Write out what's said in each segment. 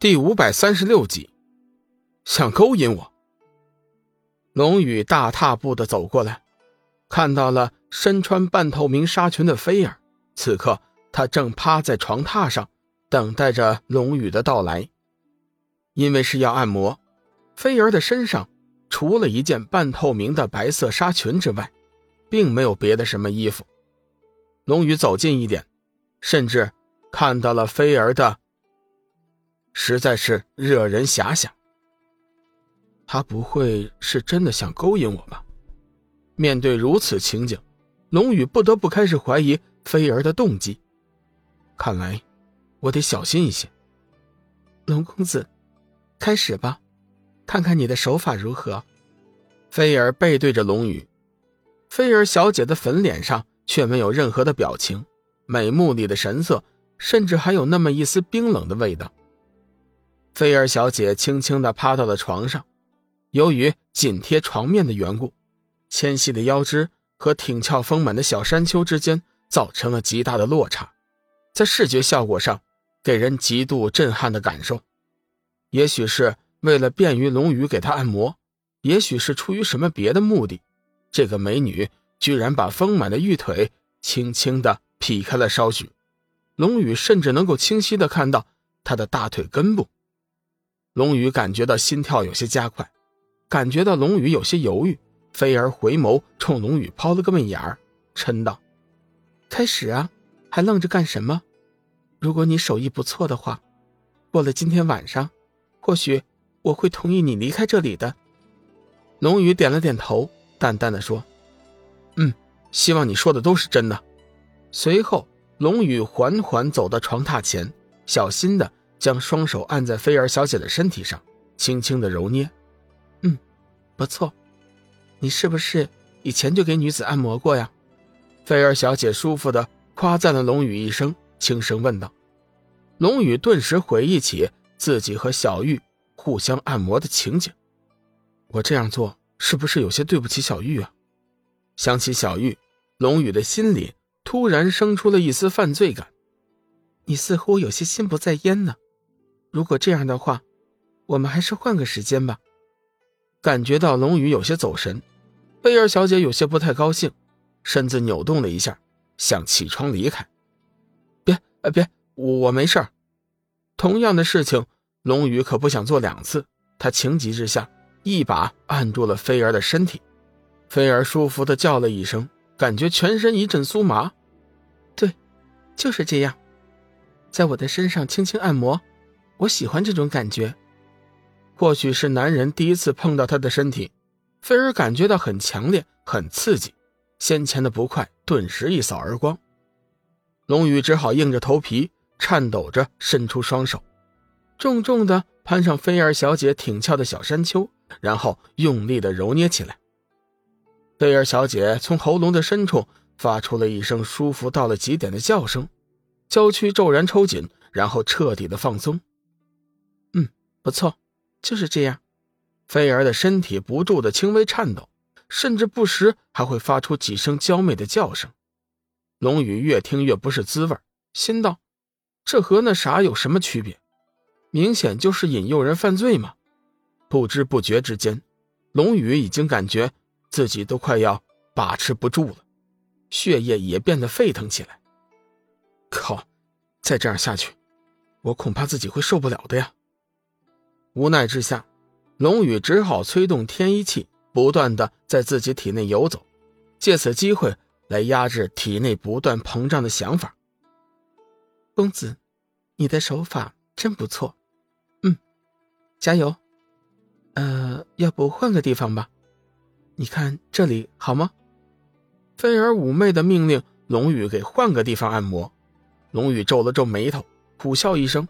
第五百三十六集，想勾引我。龙宇大踏步的走过来，看到了身穿半透明纱裙的菲儿。此刻，他正趴在床榻上，等待着龙宇的到来。因为是要按摩，菲儿的身上除了一件半透明的白色纱裙之外，并没有别的什么衣服。龙宇走近一点，甚至看到了菲儿的。实在是惹人遐想。他不会是真的想勾引我吧？面对如此情景，龙宇不得不开始怀疑菲儿的动机。看来，我得小心一些。龙公子，开始吧，看看你的手法如何。菲儿背对着龙宇，菲儿小姐的粉脸上却没有任何的表情，美目里的神色甚至还有那么一丝冰冷的味道。菲儿小姐轻轻地趴到了床上，由于紧贴床面的缘故，纤细的腰肢和挺翘丰满的小山丘之间造成了极大的落差，在视觉效果上给人极度震撼的感受。也许是为了便于龙宇给她按摩，也许是出于什么别的目的，这个美女居然把丰满的玉腿轻轻地劈开了稍许，龙宇甚至能够清晰地看到她的大腿根部。龙宇感觉到心跳有些加快，感觉到龙宇有些犹豫。菲儿回眸冲龙宇抛了个媚眼儿，嗔道：“开始啊，还愣着干什么？如果你手艺不错的话，过了今天晚上，或许我会同意你离开这里的。”龙宇点了点头，淡淡的说：“嗯，希望你说的都是真的。”随后，龙宇缓缓走到床榻前，小心的。将双手按在菲儿小姐的身体上，轻轻的揉捏。嗯，不错。你是不是以前就给女子按摩过呀？菲儿小姐舒服的夸赞了龙宇一声，轻声问道。龙宇顿时回忆起自己和小玉互相按摩的情景。我这样做是不是有些对不起小玉啊？想起小玉，龙宇的心里突然生出了一丝犯罪感。你似乎有些心不在焉呢。如果这样的话，我们还是换个时间吧。感觉到龙宇有些走神，贝尔小姐有些不太高兴，身子扭动了一下，想起床离开。别，别，我没事同样的事情，龙宇可不想做两次。他情急之下，一把按住了菲儿的身体。菲儿舒服的叫了一声，感觉全身一阵酥麻。对，就是这样，在我的身上轻轻按摩。我喜欢这种感觉，或许是男人第一次碰到她的身体，菲儿感觉到很强烈、很刺激，先前的不快顿时一扫而光。龙宇只好硬着头皮，颤抖着伸出双手，重重的攀上菲儿小姐挺翘的小山丘，然后用力的揉捏起来。菲儿小姐从喉咙的深处发出了一声舒服到了极点的叫声，娇躯骤然抽紧，然后彻底的放松。不错，就是这样。菲儿的身体不住的轻微颤抖，甚至不时还会发出几声娇媚的叫声。龙宇越听越不是滋味，心道：这和那啥有什么区别？明显就是引诱人犯罪嘛！不知不觉之间，龙宇已经感觉自己都快要把持不住了，血液也变得沸腾起来。靠！再这样下去，我恐怕自己会受不了的呀！无奈之下，龙宇只好催动天一气，不断的在自己体内游走，借此机会来压制体内不断膨胀的想法。公子，你的手法真不错，嗯，加油。呃，要不换个地方吧？你看这里好吗？菲儿妩媚的命令龙宇给换个地方按摩。龙宇皱了皱眉头，苦笑一声，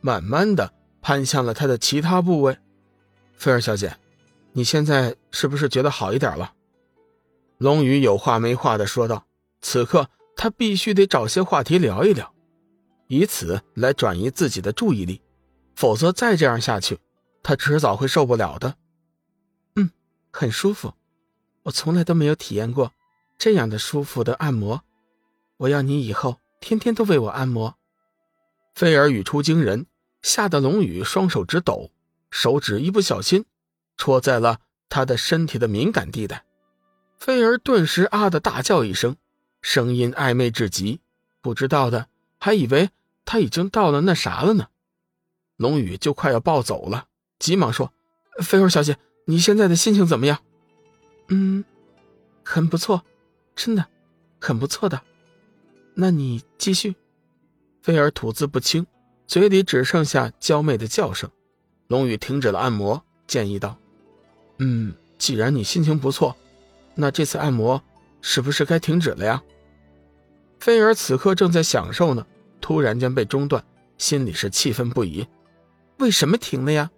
慢慢的。攀向了他的其他部位，菲儿小姐，你现在是不是觉得好一点了？龙宇有话没话的说道。此刻他必须得找些话题聊一聊，以此来转移自己的注意力，否则再这样下去，他迟早会受不了的。嗯，很舒服，我从来都没有体验过这样的舒服的按摩。我要你以后天天都为我按摩。菲儿语出惊人。吓得龙宇双手直抖，手指一不小心戳在了他的身体的敏感地带。菲儿顿时啊的大叫一声，声音暧昧至极，不知道的还以为他已经到了那啥了呢。龙宇就快要暴走了，急忙说：“菲儿小姐，你现在的心情怎么样？”“嗯，很不错，真的，很不错的。那你继续。”菲儿吐字不清，嘴里只剩下娇媚的叫声。龙宇停止了按摩，建议道：“嗯，既然你心情不错。”那这次按摩是不是该停止了呀？菲儿此刻正在享受呢，突然间被中断，心里是气愤不已。为什么停了呀？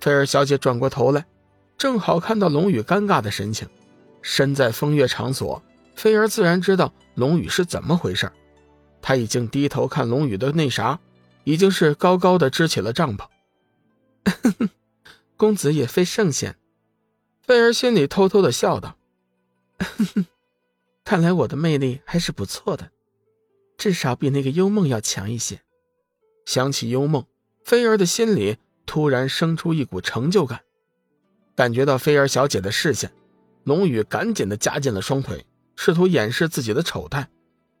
菲儿小姐转过头来，正好看到龙宇尴尬的神情。身在风月场所，菲儿自然知道龙宇是怎么回事。他已经低头看龙宇的那啥，已经是高高的支起了帐篷。公子也非圣贤，菲儿心里偷偷的笑道。看来我的魅力还是不错的，至少比那个幽梦要强一些。想起幽梦，菲儿的心里突然生出一股成就感。感觉到菲儿小姐的视线，龙宇赶紧的夹紧了双腿，试图掩饰自己的丑态。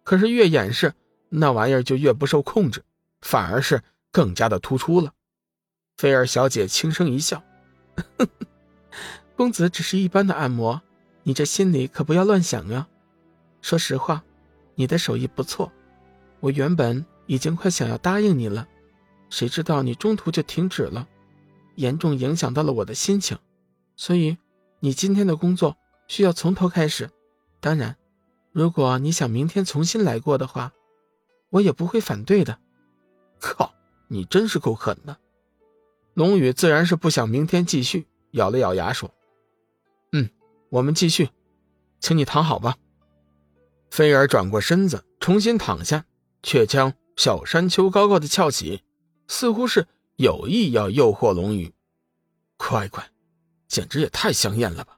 可是越掩饰，那玩意儿就越不受控制，反而是更加的突出了。菲儿小姐轻声一笑：“公子只是一般的按摩。”你这心里可不要乱想啊！说实话，你的手艺不错，我原本已经快想要答应你了，谁知道你中途就停止了，严重影响到了我的心情，所以你今天的工作需要从头开始。当然，如果你想明天重新来过的话，我也不会反对的。靠，你真是够狠的！龙宇自然是不想明天继续，咬了咬牙说：“嗯。”我们继续，请你躺好吧。菲儿转过身子，重新躺下，却将小山丘高高的翘起，似乎是有意要诱惑龙宇。快快，简直也太香艳了吧！